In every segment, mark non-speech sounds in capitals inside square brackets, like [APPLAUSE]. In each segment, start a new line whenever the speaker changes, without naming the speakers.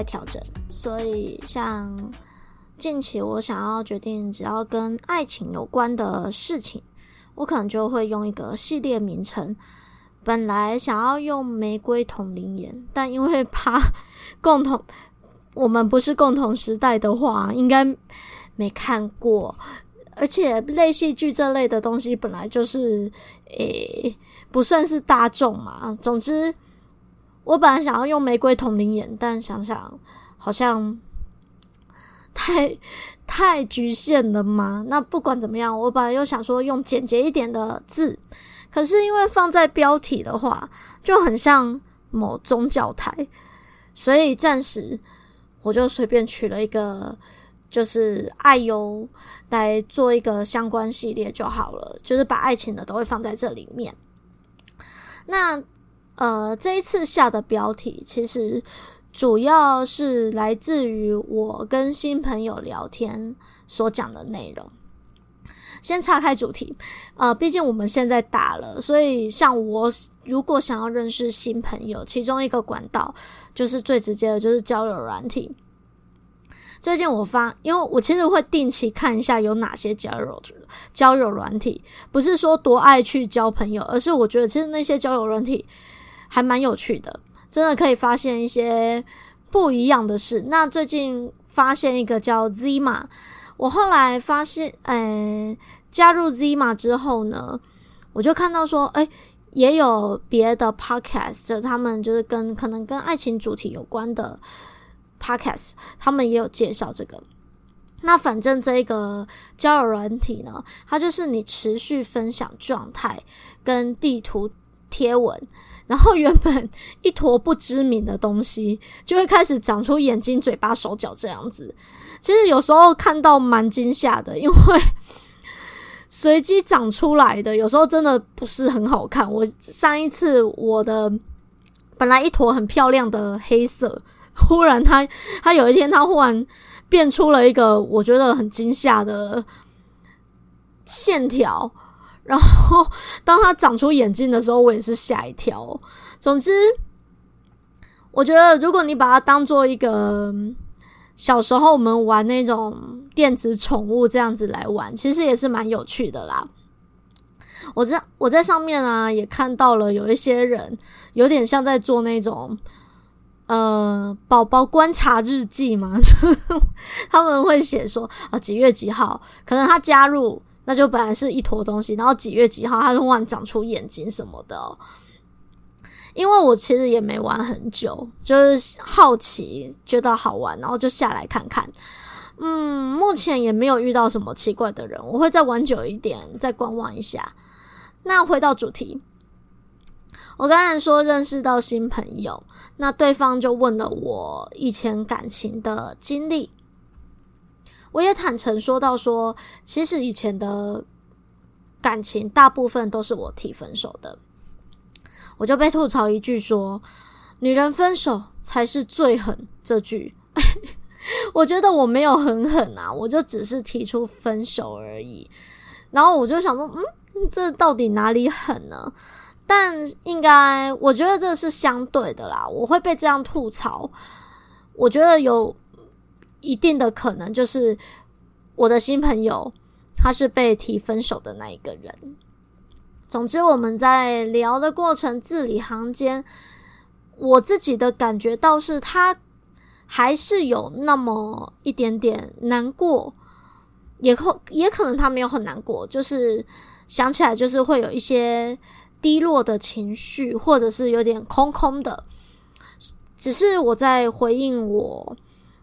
在调整，所以像近期我想要决定，只要跟爱情有关的事情，我可能就会用一个系列名称。本来想要用玫瑰瞳铃眼，但因为怕共同我们不是共同时代的话，应该没看过，而且类戏剧这类的东西本来就是诶、不算是大众嘛。总之。我本来想要用玫瑰瞳铃眼，但想想好像太太局限了嘛。那不管怎么样，我本来又想说用简洁一点的字，可是因为放在标题的话，就很像某宗教台，所以暂时我就随便取了一个，就是爱优来做一个相关系列就好了，就是把爱情的都会放在这里面。那。呃，这一次下的标题其实主要是来自于我跟新朋友聊天所讲的内容。先岔开主题，呃，毕竟我们现在大了，所以像我如果想要认识新朋友，其中一个管道就是最直接的，就是交友软体。最近我发，因为我其实会定期看一下有哪些交友交友软体，不是说多爱去交朋友，而是我觉得其实那些交友软体。还蛮有趣的，真的可以发现一些不一样的事。那最近发现一个叫 Zima，我后来发现，呃，加入 Zima 之后呢，我就看到说，哎，也有别的 podcast，他们就是跟可能跟爱情主题有关的 podcast，他们也有介绍这个。那反正这个交友软体呢，它就是你持续分享状态跟地图贴文。然后原本一坨不知名的东西，就会开始长出眼睛、嘴巴、手脚这样子。其实有时候看到蛮惊吓的，因为随机长出来的，有时候真的不是很好看。我上一次我的本来一坨很漂亮的黑色，忽然它它有一天它忽然变出了一个我觉得很惊吓的线条。然后，当他长出眼睛的时候，我也是吓一跳。总之，我觉得如果你把它当做一个小时候我们玩那种电子宠物这样子来玩，其实也是蛮有趣的啦。我在我在上面啊，也看到了有一些人有点像在做那种呃宝宝观察日记嘛，就 [LAUGHS] 他们会写说啊几月几号，可能他加入。那就本来是一坨东西，然后几月几号它就忽然长出眼睛什么的。因为我其实也没玩很久，就是好奇觉得好玩，然后就下来看看。嗯，目前也没有遇到什么奇怪的人，我会再玩久一点，再观望一下。那回到主题，我刚才说认识到新朋友，那对方就问了我以前感情的经历。我也坦诚说到说，其实以前的感情大部分都是我提分手的，我就被吐槽一句说：“女人分手才是最狠。”这句，[LAUGHS] 我觉得我没有很狠啊，我就只是提出分手而已。然后我就想说，嗯，这到底哪里狠呢？但应该，我觉得这是相对的啦。我会被这样吐槽，我觉得有。一定的可能就是我的新朋友，他是被提分手的那一个人。总之，我们在聊的过程字里行间，我自己的感觉倒是他还是有那么一点点难过，也可也可能他没有很难过，就是想起来就是会有一些低落的情绪，或者是有点空空的。只是我在回应我。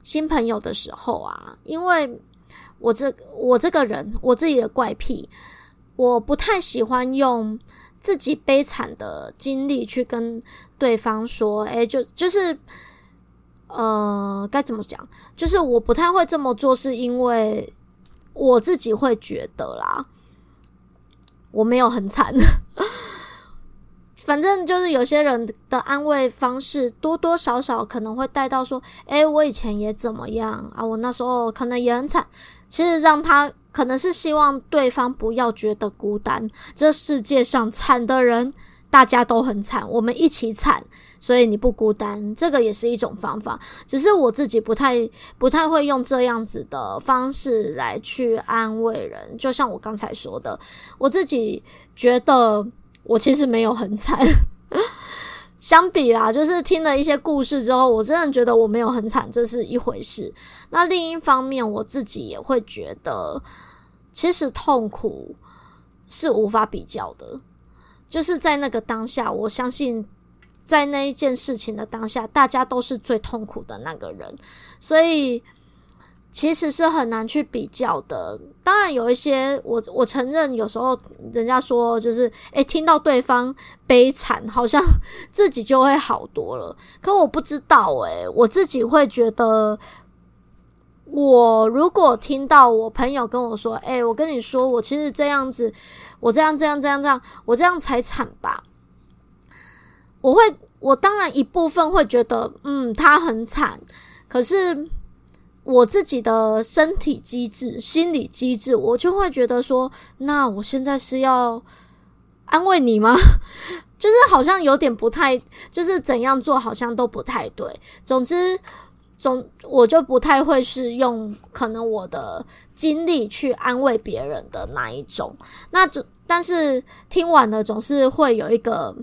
新朋友的时候啊，因为我这我这个人我自己的怪癖，我不太喜欢用自己悲惨的经历去跟对方说，诶，就就是。呃，该怎么讲？就是我不太会这么做，是因为我自己会觉得啦，我没有很惨。反正就是有些人的安慰方式，多多少少可能会带到说：“诶，我以前也怎么样啊？我那时候可能也很惨。”其实让他可能是希望对方不要觉得孤单。这世界上惨的人，大家都很惨，我们一起惨。所以你不孤单，这个也是一种方法。只是我自己不太不太会用这样子的方式来去安慰人。就像我刚才说的，我自己觉得我其实没有很惨。[LAUGHS] 相比啦，就是听了一些故事之后，我真的觉得我没有很惨，这是一回事。那另一方面，我自己也会觉得，其实痛苦是无法比较的。就是在那个当下，我相信。在那一件事情的当下，大家都是最痛苦的那个人，所以其实是很难去比较的。当然，有一些我我承认，有时候人家说就是，诶，听到对方悲惨，好像 [LAUGHS] 自己就会好多了。可我不知道，诶，我自己会觉得，我如果听到我朋友跟我说，诶，我跟你说，我其实这样子，我这样这样这样这样，我这样才惨吧。我会，我当然一部分会觉得，嗯，他很惨。可是我自己的身体机制、心理机制，我就会觉得说，那我现在是要安慰你吗？[LAUGHS] 就是好像有点不太，就是怎样做好像都不太对。总之，总我就不太会是用可能我的经历去安慰别人的那一种。那总，但是听完了总是会有一个。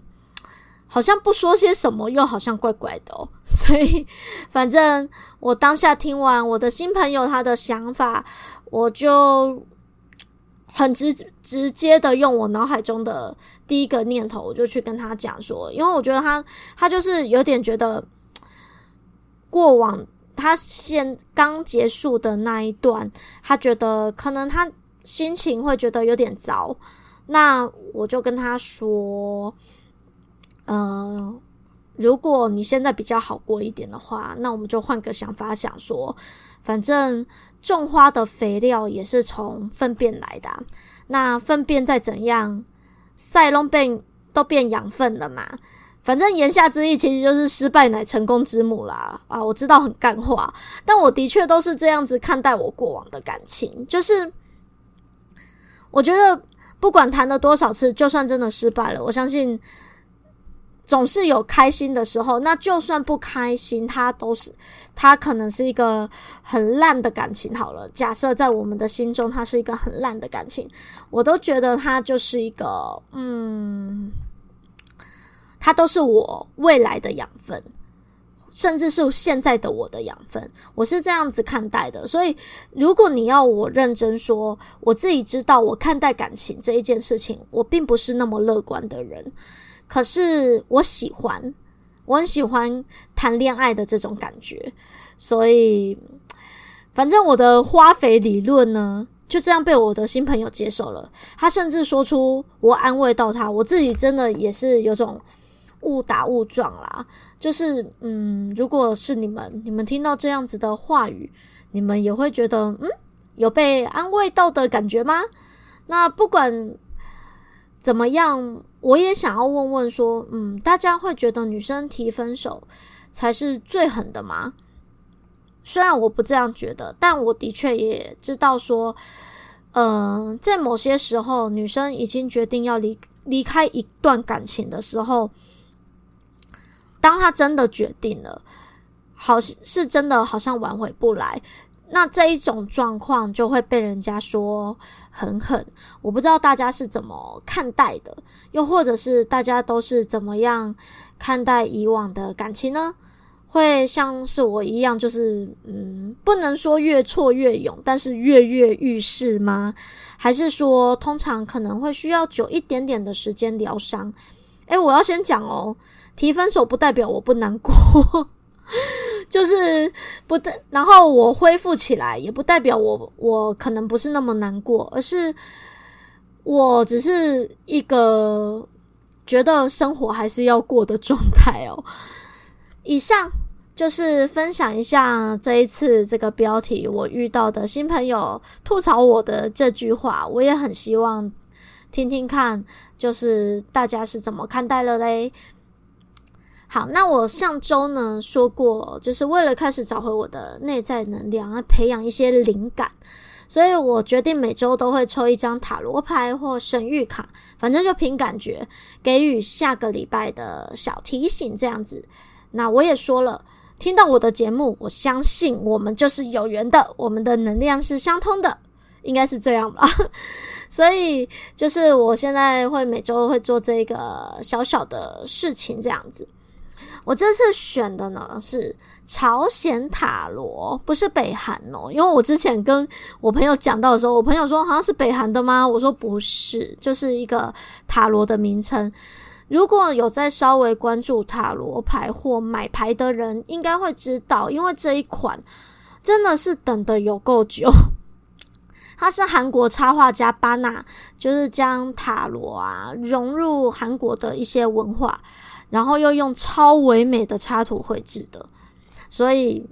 好像不说些什么，又好像怪怪的。[LAUGHS] 所以，反正我当下听完我的新朋友他的想法，我就很直直接的用我脑海中的第一个念头，我就去跟他讲说，因为我觉得他他就是有点觉得过往他现刚结束的那一段，他觉得可能他心情会觉得有点糟，那我就跟他说。呃，如果你现在比较好过一点的话，那我们就换个想法想说，反正种花的肥料也是从粪便来的，那粪便再怎样，塞拢变都变养分了嘛。反正言下之意，其实就是失败乃成功之母啦。啊，我知道很干话，但我的确都是这样子看待我过往的感情，就是我觉得不管谈了多少次，就算真的失败了，我相信。总是有开心的时候，那就算不开心，它都是，它可能是一个很烂的感情。好了，假设在我们的心中，它是一个很烂的感情，我都觉得它就是一个，嗯，它都是我未来的养分，甚至是现在的我的养分。我是这样子看待的。所以，如果你要我认真说，我自己知道，我看待感情这一件事情，我并不是那么乐观的人。可是我喜欢，我很喜欢谈恋爱的这种感觉，所以反正我的花肥理论呢，就这样被我的新朋友接受了。他甚至说出我安慰到他，我自己真的也是有种误打误撞啦。就是嗯，如果是你们，你们听到这样子的话语，你们也会觉得嗯，有被安慰到的感觉吗？那不管怎么样。我也想要问问说，嗯，大家会觉得女生提分手才是最狠的吗？虽然我不这样觉得，但我的确也知道说，嗯、在某些时候，女生已经决定要离离开一段感情的时候，当她真的决定了，好是真的好像挽回不来。那这一种状况就会被人家说很狠，我不知道大家是怎么看待的，又或者是大家都是怎么样看待以往的感情呢？会像是我一样，就是嗯，不能说越挫越勇，但是跃跃欲试吗？还是说通常可能会需要久一点点的时间疗伤？诶，我要先讲哦，提分手不代表我不难过。[LAUGHS] 就是不代，然后我恢复起来，也不代表我我可能不是那么难过，而是我只是一个觉得生活还是要过的状态哦。[LAUGHS] 以上就是分享一下这一次这个标题我遇到的新朋友吐槽我的这句话，我也很希望听听看，就是大家是怎么看待了嘞。好，那我上周呢说过，就是为了开始找回我的内在能量，要培养一些灵感，所以我决定每周都会抽一张塔罗牌或神谕卡，反正就凭感觉给予下个礼拜的小提醒这样子。那我也说了，听到我的节目，我相信我们就是有缘的，我们的能量是相通的，应该是这样吧。[LAUGHS] 所以就是我现在会每周会做这个小小的事情这样子。我这次选的呢是朝鲜塔罗，不是北韩哦。因为我之前跟我朋友讲到的时候，我朋友说好像是北韩的吗？我说不是，就是一个塔罗的名称。如果有在稍微关注塔罗牌或买牌的人，应该会知道，因为这一款真的是等得有够久。它是韩国插画家巴纳，就是将塔罗啊融入韩国的一些文化。然后又用超唯美的插图绘制的，所以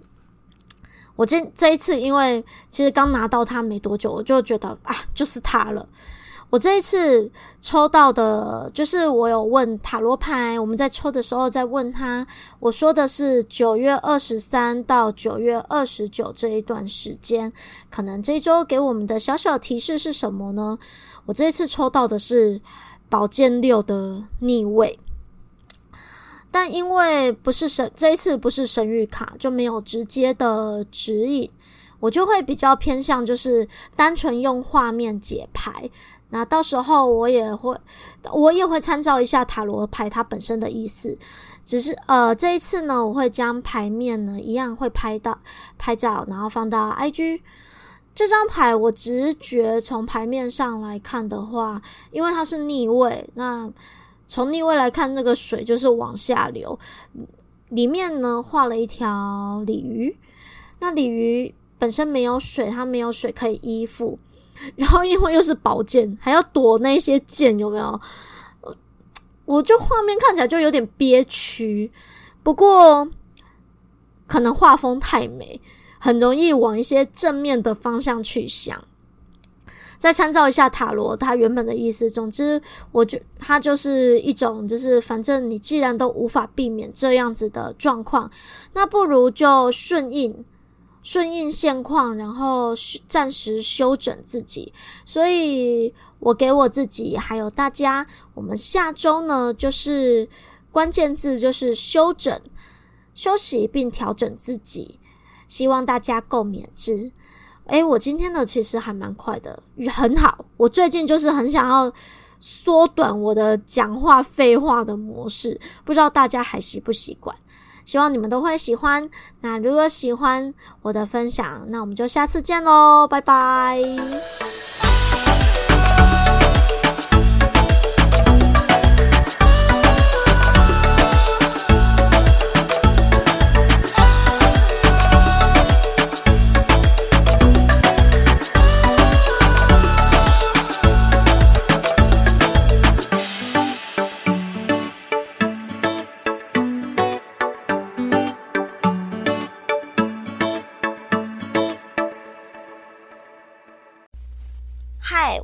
我这这一次，因为其实刚拿到它没多久，我就觉得啊，就是它了。我这一次抽到的，就是我有问塔罗牌，我们在抽的时候在问他，我说的是九月二十三到九月二十九这一段时间，可能这一周给我们的小小提示是什么呢？我这一次抽到的是宝剑六的逆位。但因为不是神，这一次不是神谕卡，就没有直接的指引，我就会比较偏向就是单纯用画面解牌。那到时候我也会，我也会参照一下塔罗牌它本身的意思。只是呃，这一次呢，我会将牌面呢一样会拍到拍照，然后放到 IG。这张牌我直觉从牌面上来看的话，因为它是逆位，那。从逆位来看，那个水就是往下流。里面呢画了一条鲤鱼，那鲤鱼本身没有水，它没有水可以依附。然后因为又是宝剑，还要躲那些剑，有没有？我就画面看起来就有点憋屈。不过可能画风太美，很容易往一些正面的方向去想。再参照一下塔罗，它原本的意思。总之，我觉它就是一种，就是反正你既然都无法避免这样子的状况，那不如就顺应，顺应现况，然后暂时休整自己。所以我给我自己还有大家，我们下周呢，就是关键字就是休整、休息并调整自己，希望大家共勉之。诶，我今天的其实还蛮快的，很好。我最近就是很想要缩短我的讲话废话的模式，不知道大家还习不习惯？希望你们都会喜欢。那如果喜欢我的分享，那我们就下次见喽，拜拜。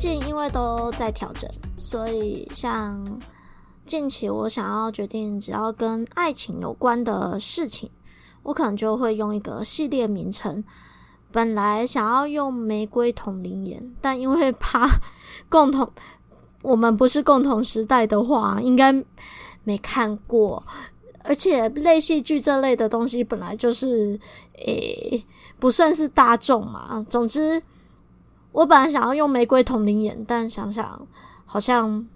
近因为都在调整，所以像近期我想要决定，只要跟爱情有关的事情，我可能就会用一个系列名称，本来想要用玫瑰瞳铃眼，但因为怕共同我们不是共同时代的话，应该没看过。而且类戏剧这类的东西本来就是诶、不算是大众嘛。总之，我本来想要用玫瑰瞳铃眼，但想想好像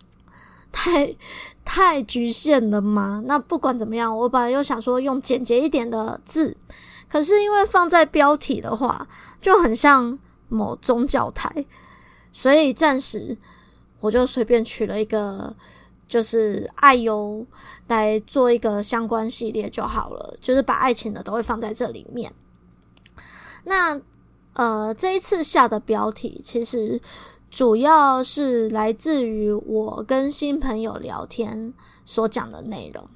[LAUGHS] 太太局限了嘛。那不管怎么样，我本来又想说用简洁一点的字，可是因为放在标题的话，就很像某宗教台，所以暂时我就随便取了一个。就是爱优来做一个相关系列就好了，就是把爱情的都会放在这里面。那呃，这一次下的标题其实主要是来自于我跟新朋友聊天所讲的内容。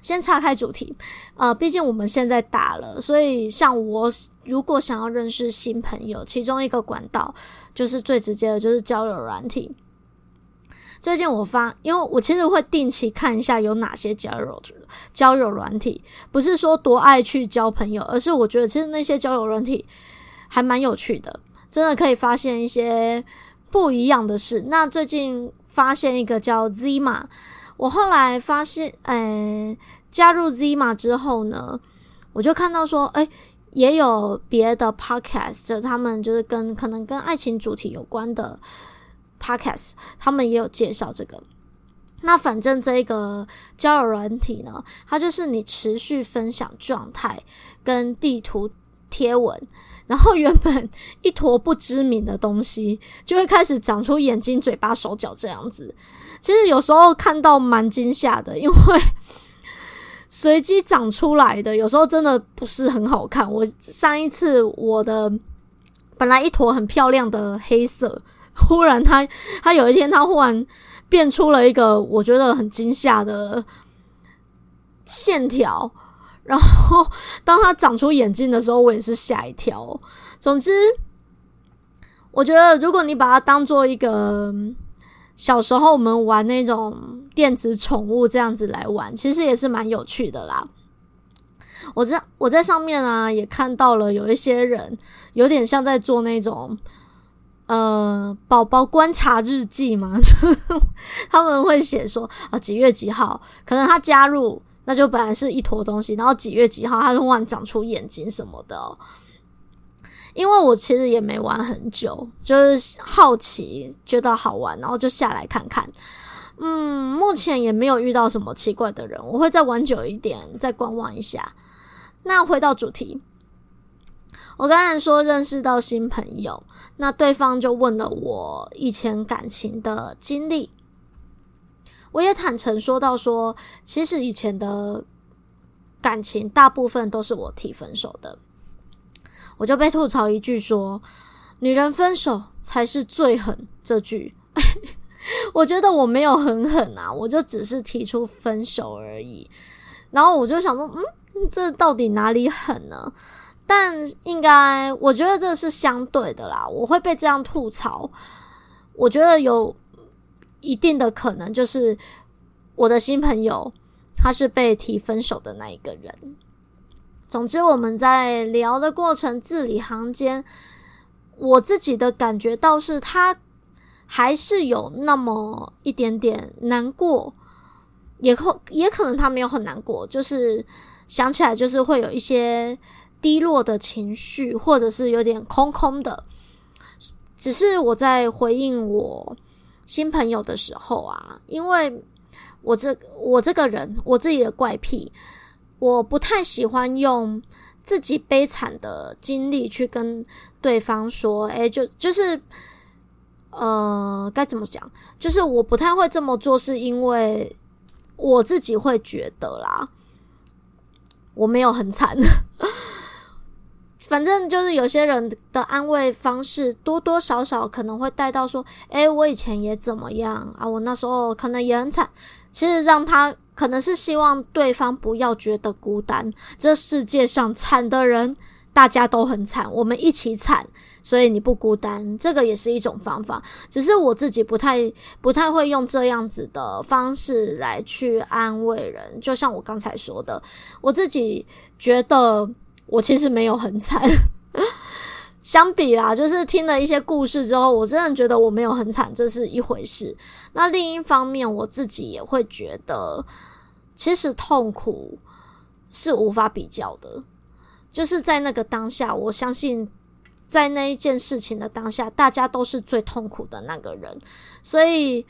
先岔开主题，呃，毕竟我们现在大了，所以像我如果想要认识新朋友，其中一个管道就是最直接的，就是交友软体。最近我发，因为我其实会定期看一下有哪些交友交友软体，不是说多爱去交朋友，而是我觉得其实那些交友软体还蛮有趣的，真的可以发现一些不一样的事。那最近发现一个叫 Zima，我后来发现，呃，加入 Zima 之后呢，我就看到说，诶，也有别的 podcast，他们就是跟可能跟爱情主题有关的。Podcast 他们也有介绍这个，那反正这个交友软体呢，它就是你持续分享状态跟地图贴文，然后原本一坨不知名的东西，就会开始长出眼睛、嘴巴、手脚这样子。其实有时候看到蛮惊吓的，因为随机长出来的，有时候真的不是很好看。我上一次我的本来一坨很漂亮的黑色。忽然它它有一天，它忽然变出了一个我觉得很惊吓的线条。然后，当他长出眼睛的时候，我也是吓一跳。总之，我觉得如果你把它当做一个小时候我们玩那种电子宠物这样子来玩，其实也是蛮有趣的啦。我在我在上面啊，也看到了有一些人有点像在做那种。呃，宝宝观察日记嘛，就 [LAUGHS] 他们会写说啊，几月几号，可能他加入，那就本来是一坨东西，然后几月几号，他就忽然长出眼睛什么的。因为我其实也没玩很久，就是好奇，觉得好玩，然后就下来看看。嗯，目前也没有遇到什么奇怪的人，我会再玩久一点，再观望一下。那回到主题。我刚才说认识到新朋友，那对方就问了我以前感情的经历，我也坦诚说到说，其实以前的感情大部分都是我提分手的，我就被吐槽一句说，女人分手才是最狠这句，[LAUGHS] 我觉得我没有很狠啊，我就只是提出分手而已，然后我就想说，嗯，这到底哪里狠呢？但应该，我觉得这是相对的啦。我会被这样吐槽，我觉得有一定的可能，就是我的新朋友他是被提分手的那一个人。总之，我们在聊的过程字里行间，我自己的感觉倒是他还是有那么一点点难过，也可也可能他没有很难过，就是想起来就是会有一些。低落的情绪，或者是有点空空的，只是我在回应我新朋友的时候啊，因为我这我这个人我自己的怪癖，我不太喜欢用自己悲惨的经历去跟对方说，诶，就就是呃，该怎么讲？就是我不太会这么做，是因为我自己会觉得啦，我没有很惨。反正就是有些人的安慰方式，多多少少可能会带到说：“诶，我以前也怎么样啊？我那时候可能也很惨。”其实让他可能是希望对方不要觉得孤单。这世界上惨的人，大家都很惨，我们一起惨，所以你不孤单。这个也是一种方法，只是我自己不太不太会用这样子的方式来去安慰人。就像我刚才说的，我自己觉得。我其实没有很惨，[LAUGHS] 相比啦，就是听了一些故事之后，我真的觉得我没有很惨，这是一回事。那另一方面，我自己也会觉得，其实痛苦是无法比较的。就是在那个当下，我相信在那一件事情的当下，大家都是最痛苦的那个人，所以。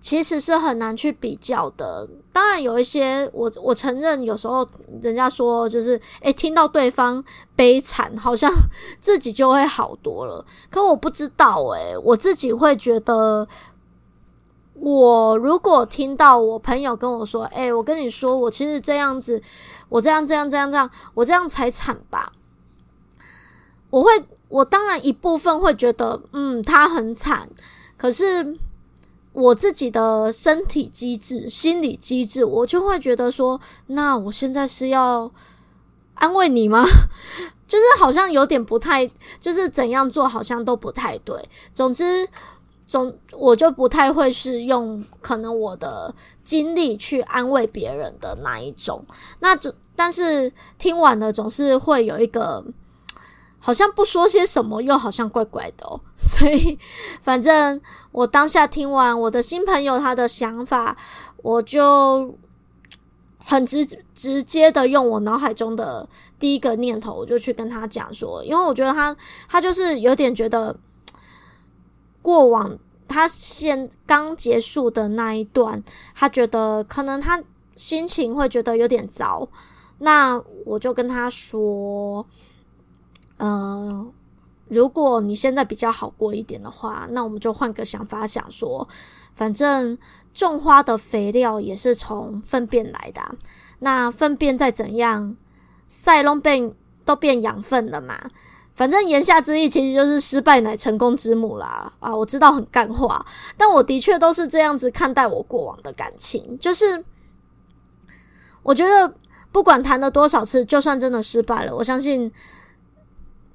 其实是很难去比较的。当然有一些，我我承认，有时候人家说就是，诶，听到对方悲惨，好像自己就会好多了。可我不知道，诶，我自己会觉得，我如果听到我朋友跟我说，诶，我跟你说，我其实这样子，我这样这样这样这样，我这样才惨吧。我会，我当然一部分会觉得，嗯，他很惨，可是。我自己的身体机制、心理机制，我就会觉得说，那我现在是要安慰你吗？[LAUGHS] 就是好像有点不太，就是怎样做好像都不太对。总之，总我就不太会是用可能我的精力去安慰别人的那一种。那总但是听完了，总是会有一个。好像不说些什么，又好像怪怪的。[LAUGHS] 所以，反正我当下听完我的新朋友他的想法，我就很直直接的用我脑海中的第一个念头，我就去跟他讲说，因为我觉得他他就是有点觉得过往他现刚结束的那一段，他觉得可能他心情会觉得有点糟，那我就跟他说。呃，如果你现在比较好过一点的话，那我们就换个想法，想说，反正种花的肥料也是从粪便来的，那粪便再怎样，塞隆变都变养分了嘛。反正言下之意，其实就是失败乃成功之母啦。啊，我知道很干话，但我的确都是这样子看待我过往的感情，就是我觉得不管谈了多少次，就算真的失败了，我相信。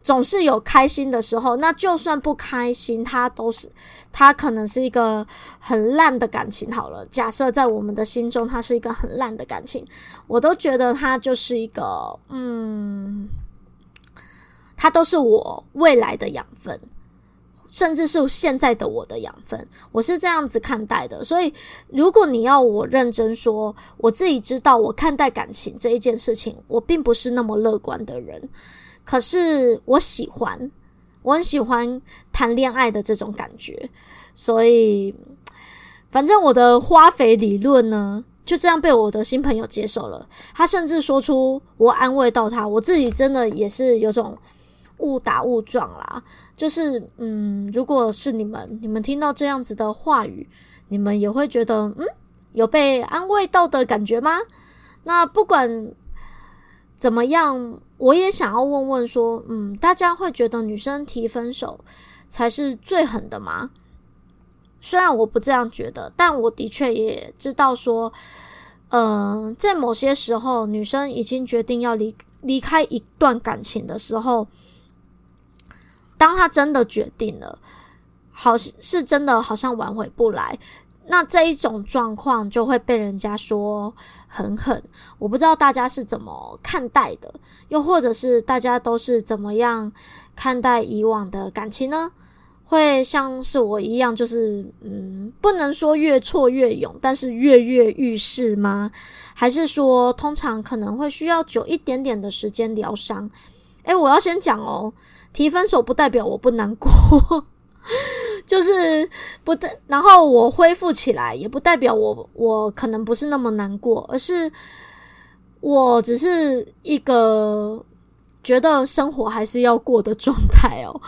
总是有开心的时候，那就算不开心，它都是，它可能是一个很烂的感情。好了，假设在我们的心中，它是一个很烂的感情，我都觉得它就是一个，嗯，它都是我未来的养分，甚至是现在的我的养分。我是这样子看待的。所以，如果你要我认真说，我自己知道，我看待感情这一件事情，我并不是那么乐观的人。可是我喜欢，我很喜欢谈恋爱的这种感觉，所以反正我的花肥理论呢，就这样被我的新朋友接受了。他甚至说出我安慰到他，我自己真的也是有种误打误撞啦。就是嗯，如果是你们，你们听到这样子的话语，你们也会觉得嗯，有被安慰到的感觉吗？那不管。怎么样？我也想要问问说，嗯，大家会觉得女生提分手才是最狠的吗？虽然我不这样觉得，但我的确也知道说，嗯、在某些时候，女生已经决定要离离开一段感情的时候，当她真的决定了，好是真的好像挽回不来。那这一种状况就会被人家说很狠，我不知道大家是怎么看待的，又或者是大家都是怎么样看待以往的感情呢？会像是我一样，就是嗯，不能说越挫越勇，但是跃跃欲试吗？还是说通常可能会需要久一点点的时间疗伤？诶，我要先讲哦，提分手不代表我不难过。就是不代，然后我恢复起来，也不代表我我可能不是那么难过，而是我只是一个觉得生活还是要过的状态哦。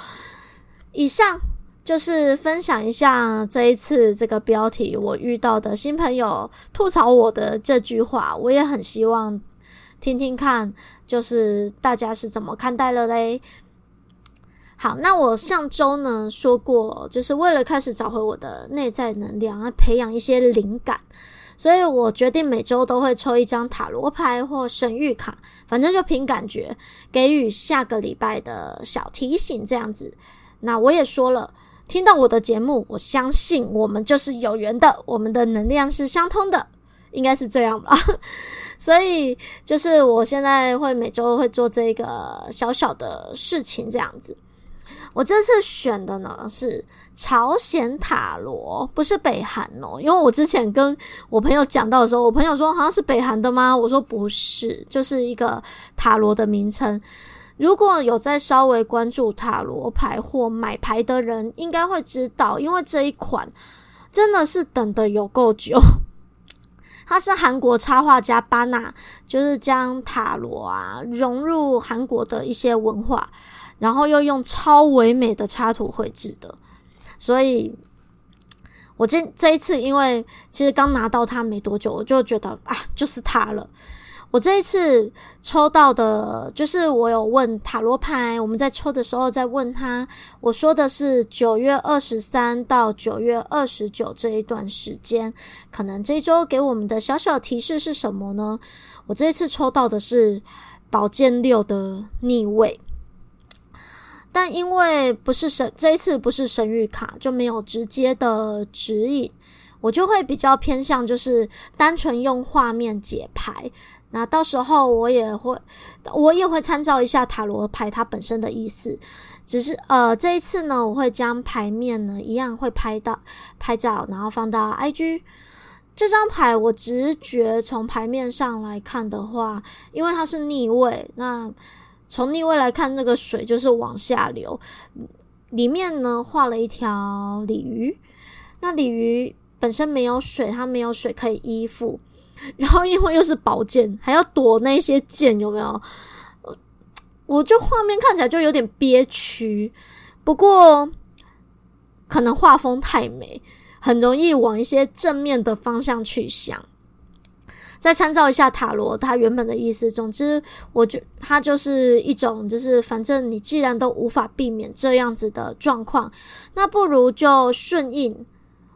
以上就是分享一下这一次这个标题我遇到的新朋友吐槽我的这句话，我也很希望听听看，就是大家是怎么看待了嘞。好，那我上周呢说过，就是为了开始找回我的内在能量，来培养一些灵感，所以我决定每周都会抽一张塔罗牌或神谕卡，反正就凭感觉给予下个礼拜的小提醒这样子。那我也说了，听到我的节目，我相信我们就是有缘的，我们的能量是相通的，应该是这样吧。[LAUGHS] 所以就是我现在会每周会做这个小小的事情这样子。我这次选的呢是朝鲜塔罗，不是北韩哦。因为我之前跟我朋友讲到的时候，我朋友说好像是北韩的吗？我说不是，就是一个塔罗的名称。如果有在稍微关注塔罗牌或买牌的人，应该会知道，因为这一款真的是等得有够久。他是韩国插画家巴纳，就是将塔罗啊融入韩国的一些文化。然后又用超唯美的插图绘制的，所以我这这一次，因为其实刚拿到它没多久，我就觉得啊，就是它了。我这一次抽到的，就是我有问塔罗牌，我们在抽的时候在问他，我说的是九月二十三到九月二十九这一段时间，可能这一周给我们的小小提示是什么呢？我这一次抽到的是宝剑六的逆位。但因为不是神，这一次不是神谕卡，就没有直接的指引，我就会比较偏向就是单纯用画面解牌。那到时候我也会，我也会参照一下塔罗牌它本身的意思。只是呃，这一次呢，我会将牌面呢一样会拍到拍照，然后放到 IG。这张牌我直觉从牌面上来看的话，因为它是逆位，那。从逆位来看，那个水就是往下流。里面呢画了一条鲤鱼，那鲤鱼本身没有水，它没有水可以依附。然后因为又是宝剑，还要躲那些剑，有没有？我就画面看起来就有点憋屈。不过可能画风太美，很容易往一些正面的方向去想。再参照一下塔罗，它原本的意思。总之，我觉它就是一种，就是反正你既然都无法避免这样子的状况，那不如就顺应，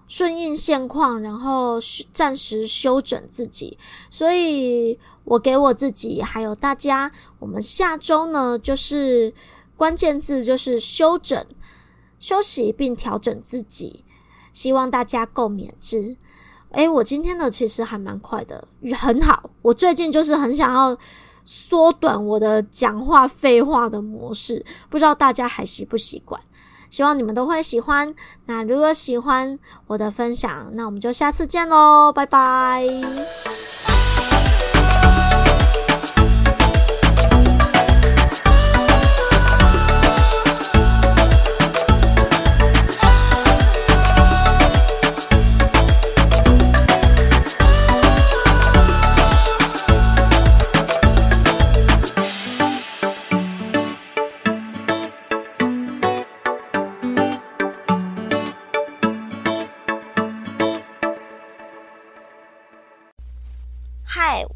顺应现况，然后暂时修整自己。所以我给我自己还有大家，我们下周呢，就是关键字就是修整、休息并调整自己，希望大家共勉之。诶，我今天的其实还蛮快的，很好。我最近就是很想要缩短我的讲话废话的模式，不知道大家还习不习惯？希望你们都会喜欢。那如果喜欢我的分享，那我们就下次见喽，拜拜。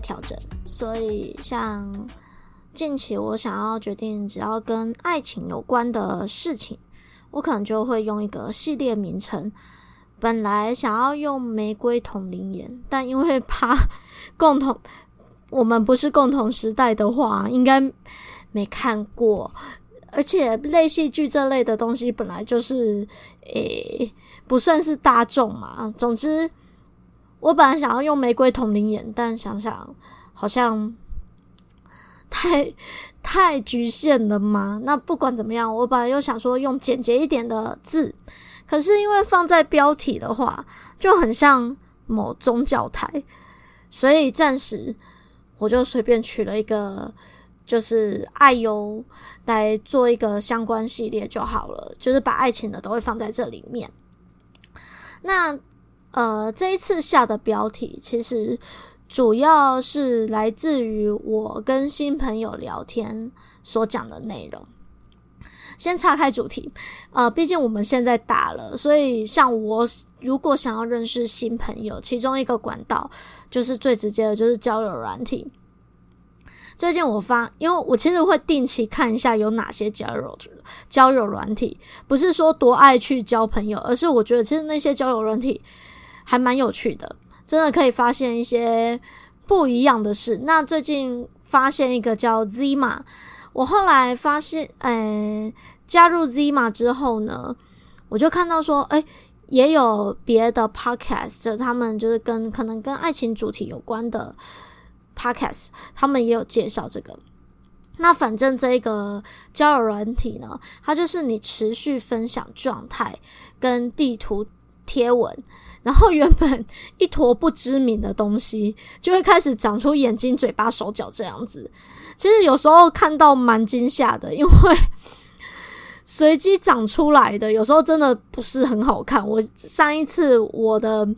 调整，所以像近期我想要决定，只要跟爱情有关的事情，我可能就会用一个系列名称。本来想要用玫瑰瞳铃眼，但因为怕共同 [LAUGHS] 我们不是共同时代的话，应该没看过，而且类戏剧这类的东西本来就是诶、不算是大众嘛。总之。我本来想要用玫瑰瞳铃眼，但想想好像 [LAUGHS] 太太局限了嘛。那不管怎么样，我本来又想说用简洁一点的字，可是因为放在标题的话，就很像某宗教台，所以暂时我就随便取了一个，就是爱优来做一个相关系列就好了，就是把爱情的都会放在这里面。那。呃，这一次下的标题其实主要是来自于我跟新朋友聊天所讲的内容。先岔开主题，呃，毕竟我们现在大了，所以像我如果想要认识新朋友，其中一个管道就是最直接的，就是交友软体。最近我发，因为我其实会定期看一下有哪些交友交友软体，不是说多爱去交朋友，而是我觉得其实那些交友软体还蛮有趣的，真的可以发现一些不一样的事。那最近发现一个叫 Zima，我后来发现，呃，加入 Zima 之后呢，我就看到说，诶，也有别的 Podcast，就他们就是跟可能跟爱情主题有关的。Podcast 他们也有介绍这个，那反正这个交友软体呢，它就是你持续分享状态跟地图贴文，然后原本一坨不知名的东西，就会开始长出眼睛、嘴巴、手脚这样子。其实有时候看到蛮惊吓的，因为随机长出来的有时候真的不是很好看。我上一次我的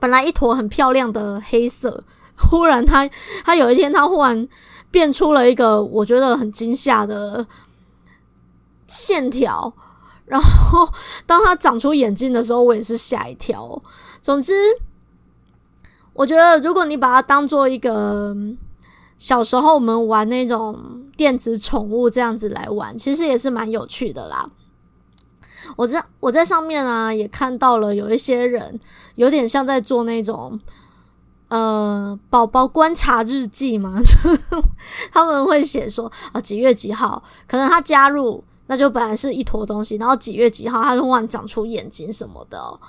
本来一坨很漂亮的黑色。忽然它它有一天，它忽然变出了一个我觉得很惊吓的线条。然后，当他长出眼睛的时候，我也是吓一跳。总之，我觉得如果你把它当做一个小时候我们玩那种电子宠物这样子来玩，其实也是蛮有趣的啦。我在我在上面啊，也看到了有一些人有点像在做那种。呃，宝宝观察日记嘛，就 [LAUGHS] 他们会写说啊，几月几号，可能他加入，那就本来是一坨东西，然后几月几号，他就忽然长出眼睛什么的。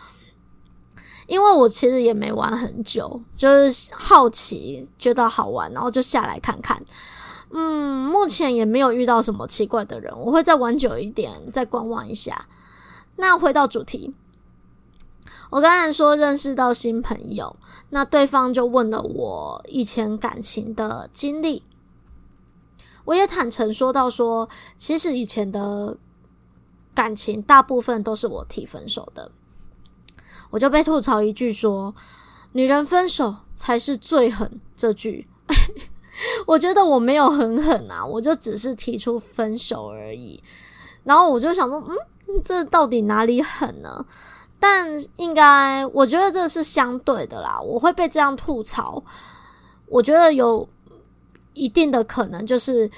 因为我其实也没玩很久，就是好奇，觉得好玩，然后就下来看看。嗯，目前也没有遇到什么奇怪的人，我会再玩久一点，再观望一下。那回到主题。我刚才说认识到新朋友，那对方就问了我以前感情的经历，我也坦诚说到说，其实以前的感情大部分都是我提分手的，我就被吐槽一句说，女人分手才是最狠这句，[LAUGHS] 我觉得我没有很狠啊，我就只是提出分手而已，然后我就想说，嗯，这到底哪里狠呢？但应该，我觉得这是相对的啦。我会被这样吐槽，我觉得有一定的可能，就是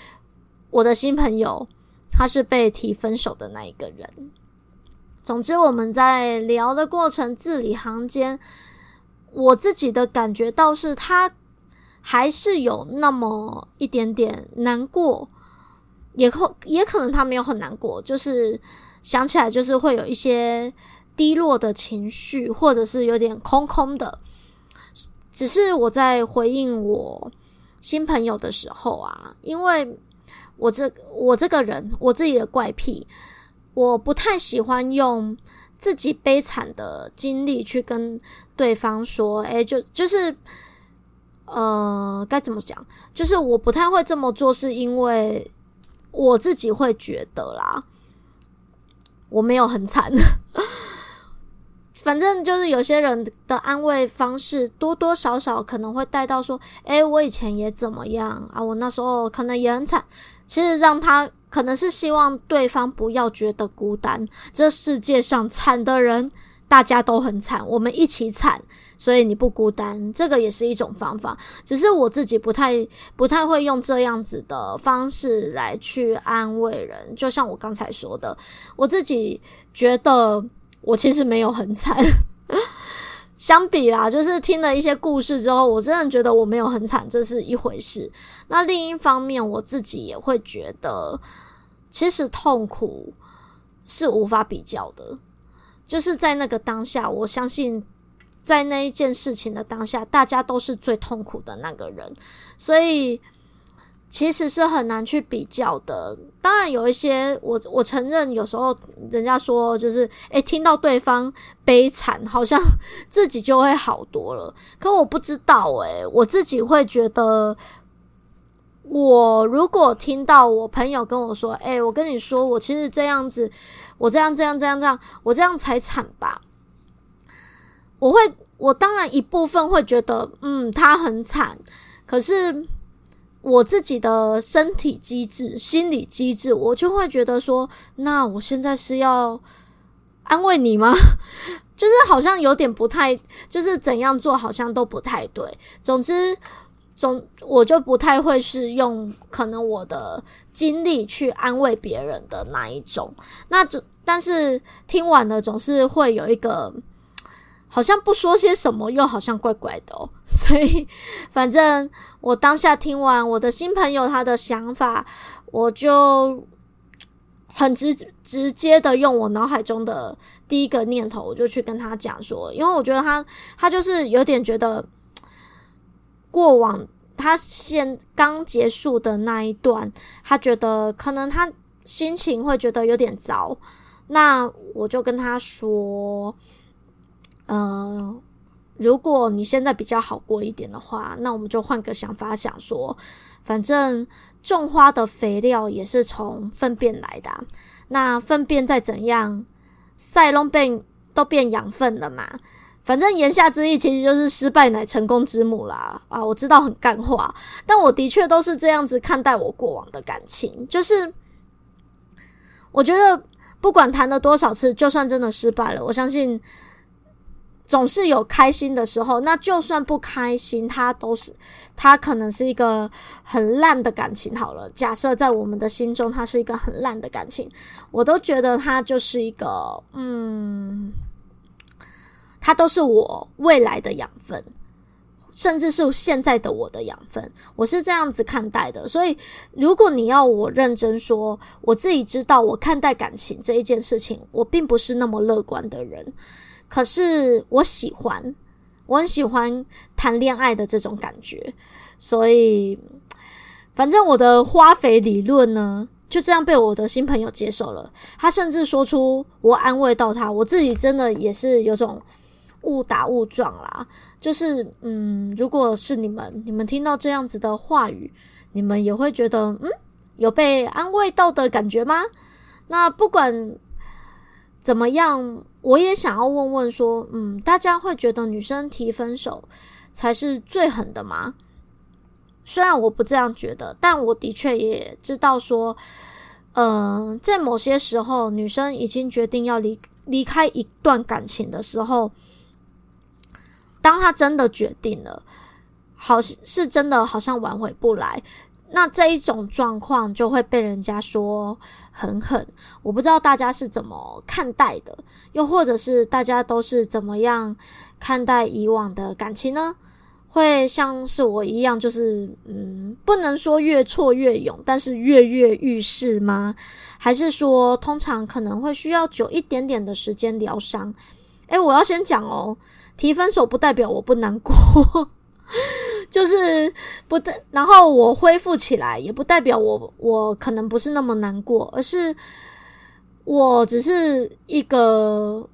我的新朋友他是被提分手的那一个人。总之，我们在聊的过程字里行间，我自己的感觉倒是他还是有那么一点点难过，也可也可能他没有很难过，就是想起来就是会有一些。低落的情绪，或者是有点空空的，只是我在回应我新朋友的时候啊，因为我这我这个人我自己的怪癖，我不太喜欢用自己悲惨的经历去跟对方说，诶，就就是呃，该怎么讲？就是我不太会这么做，是因为我自己会觉得啦，我没有很惨。反正就是有些人的安慰方式，多多少少可能会带到说：“诶，我以前也怎么样啊，我那时候可能也很惨。”其实让他可能是希望对方不要觉得孤单。这世界上惨的人大家都很惨，我们一起惨，所以你不孤单。这个也是一种方法，只是我自己不太不太会用这样子的方式来去安慰人。就像我刚才说的，我自己觉得。我其实没有很惨，相比啦，就是听了一些故事之后，我真的觉得我没有很惨，这是一回事。那另一方面，我自己也会觉得，其实痛苦是无法比较的。就是在那个当下，我相信在那一件事情的当下，大家都是最痛苦的那个人，所以。其实是很难去比较的。当然有一些，我我承认，有时候人家说就是，诶，听到对方悲惨，好像自己就会好多了。可我不知道，诶，我自己会觉得，我如果听到我朋友跟我说，诶，我跟你说，我其实这样子，我这样这样这样这样，我这样才惨吧。我会，我当然一部分会觉得，嗯，他很惨，可是。我自己的身体机制、心理机制，我就会觉得说，那我现在是要安慰你吗？[LAUGHS] 就是好像有点不太，就是怎样做好像都不太对。总之，总我就不太会是用可能我的精力去安慰别人的那一种。那总但是听完了总是会有一个。好像不说些什么，又好像怪怪的。[LAUGHS] 所以，反正我当下听完我的新朋友他的想法，我就很直直接的用我脑海中的第一个念头，我就去跟他讲说，因为我觉得他他就是有点觉得过往他现刚结束的那一段，他觉得可能他心情会觉得有点糟，那我就跟他说。呃，如果你现在比较好过一点的话，那我们就换个想法想说，反正种花的肥料也是从粪便来的，那粪便再怎样，塞隆变都变养分了嘛。反正言下之意其实就是失败乃成功之母啦。啊，我知道很干话，但我的确都是这样子看待我过往的感情，就是我觉得不管谈了多少次，就算真的失败了，我相信。总是有开心的时候，那就算不开心，它都是，它可能是一个很烂的感情。好了，假设在我们的心中，它是一个很烂的感情，我都觉得它就是一个，嗯，它都是我未来的养分，甚至是现在的我的养分。我是这样子看待的。所以，如果你要我认真说，我自己知道，我看待感情这一件事情，我并不是那么乐观的人。可是我喜欢，我很喜欢谈恋爱的这种感觉，所以反正我的花肥理论呢，就这样被我的新朋友接受了。他甚至说出我安慰到他，我自己真的也是有种误打误撞啦。就是嗯，如果是你们，你们听到这样子的话语，你们也会觉得嗯，有被安慰到的感觉吗？那不管怎么样。我也想要问问说，嗯，大家会觉得女生提分手才是最狠的吗？虽然我不这样觉得，但我的确也知道说，嗯、在某些时候，女生已经决定要离离开一段感情的时候，当她真的决定了，好是真的好像挽回不来。那这一种状况就会被人家说很狠，我不知道大家是怎么看待的，又或者是大家都是怎么样看待以往的感情呢？会像是我一样，就是嗯，不能说越挫越勇，但是跃跃欲试吗？还是说通常可能会需要久一点点的时间疗伤？诶，我要先讲哦，提分手不代表我不难过。[LAUGHS] 就是不代，然后我恢复起来，也不代表我我可能不是那么难过，而是我只是一个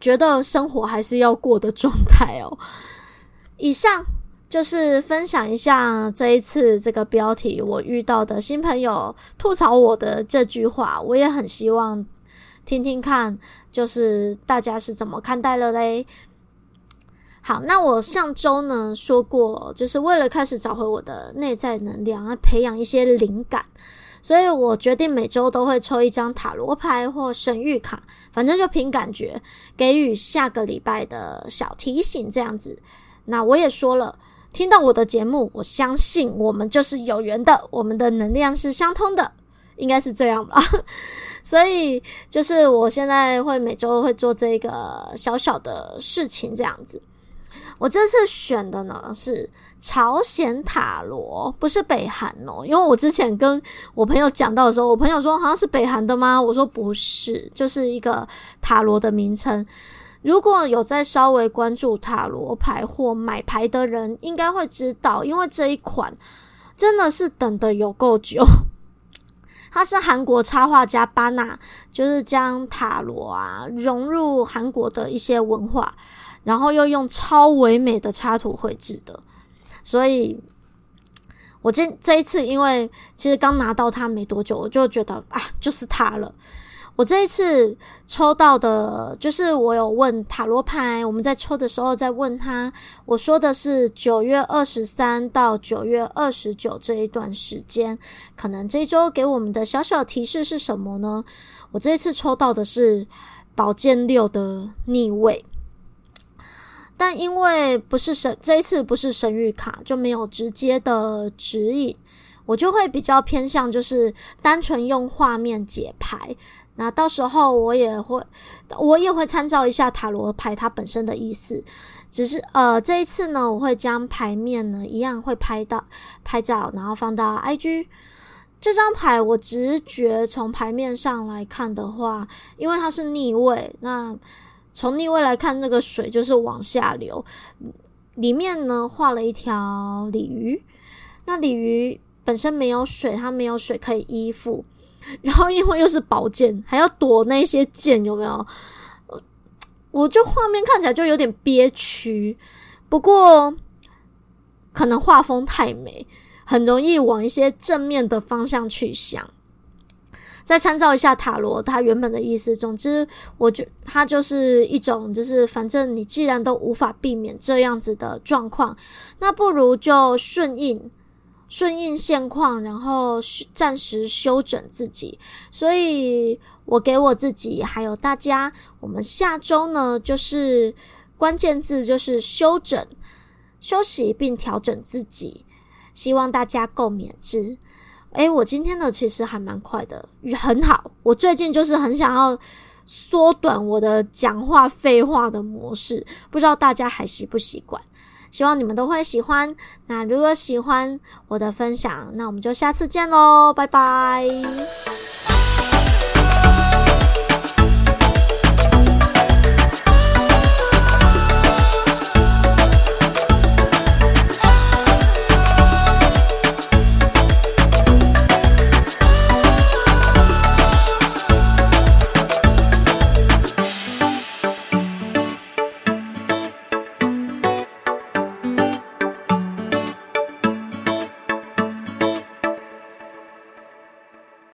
觉得生活还是要过的状态哦。[LAUGHS] 以上就是分享一下这一次这个标题我遇到的新朋友吐槽我的这句话，我也很希望听听看，就是大家是怎么看待了嘞。好，那我上周呢说过，就是为了开始找回我的内在能量，来培养一些灵感，所以我决定每周都会抽一张塔罗牌或神谕卡，反正就凭感觉给予下个礼拜的小提醒这样子。那我也说了，听到我的节目，我相信我们就是有缘的，我们的能量是相通的，应该是这样吧。所以就是我现在会每周会做这个小小的事情这样子。我这次选的呢是朝鲜塔罗，不是北韩哦。因为我之前跟我朋友讲到的时候，我朋友说好像是北韩的吗？我说不是，就是一个塔罗的名称。如果有在稍微关注塔罗牌或买牌的人，应该会知道，因为这一款真的是等得有够久。他是韩国插画家巴纳，就是将塔罗啊融入韩国的一些文化。然后又用超唯美的插图绘制的，所以我这这一次，因为其实刚拿到它没多久，我就觉得啊，就是它了。我这一次抽到的，就是我有问塔罗牌，我们在抽的时候在问他，我说的是九月二十三到九月二十九这一段时间，可能这一周给我们的小小提示是什么呢？我这一次抽到的是宝剑六的逆位，但因为不是神，这一次不是神谕卡，就没有直接的指引，我就会比较偏向就是单纯用画面解牌。那到时候我也会，我也会参照一下塔罗牌它本身的意思。只是呃，这一次呢，我会将牌面呢一样会拍到拍照，然后放到 IG。这张牌我直觉从牌面上来看的话，因为它是逆位，那从逆位来看，那个水就是往下流。里面呢画了一条鲤鱼，那鲤鱼本身没有水，它没有水可以依附。然后因为又是宝剑，还要躲那些剑，有没有？我就画面看起来就有点憋屈。不过可能画风太美，很容易往一些正面的方向去想。再参照一下塔罗，它原本的意思。总之，我觉它就是一种，就是反正你既然都无法避免这样子的状况，那不如就顺应。顺应现况，然后暂时休整自己。所以我给我自己还有大家，我们下周呢，就是关键字就是休整、休息并调整自己。希望大家共勉之。诶，我今天呢其实还蛮快的，很好。我最近就是很想要缩短我的讲话废话的模式，不知道大家还习不习惯？希望你们都会喜欢。那如果喜欢我的分享，那我们就下次见喽，拜拜。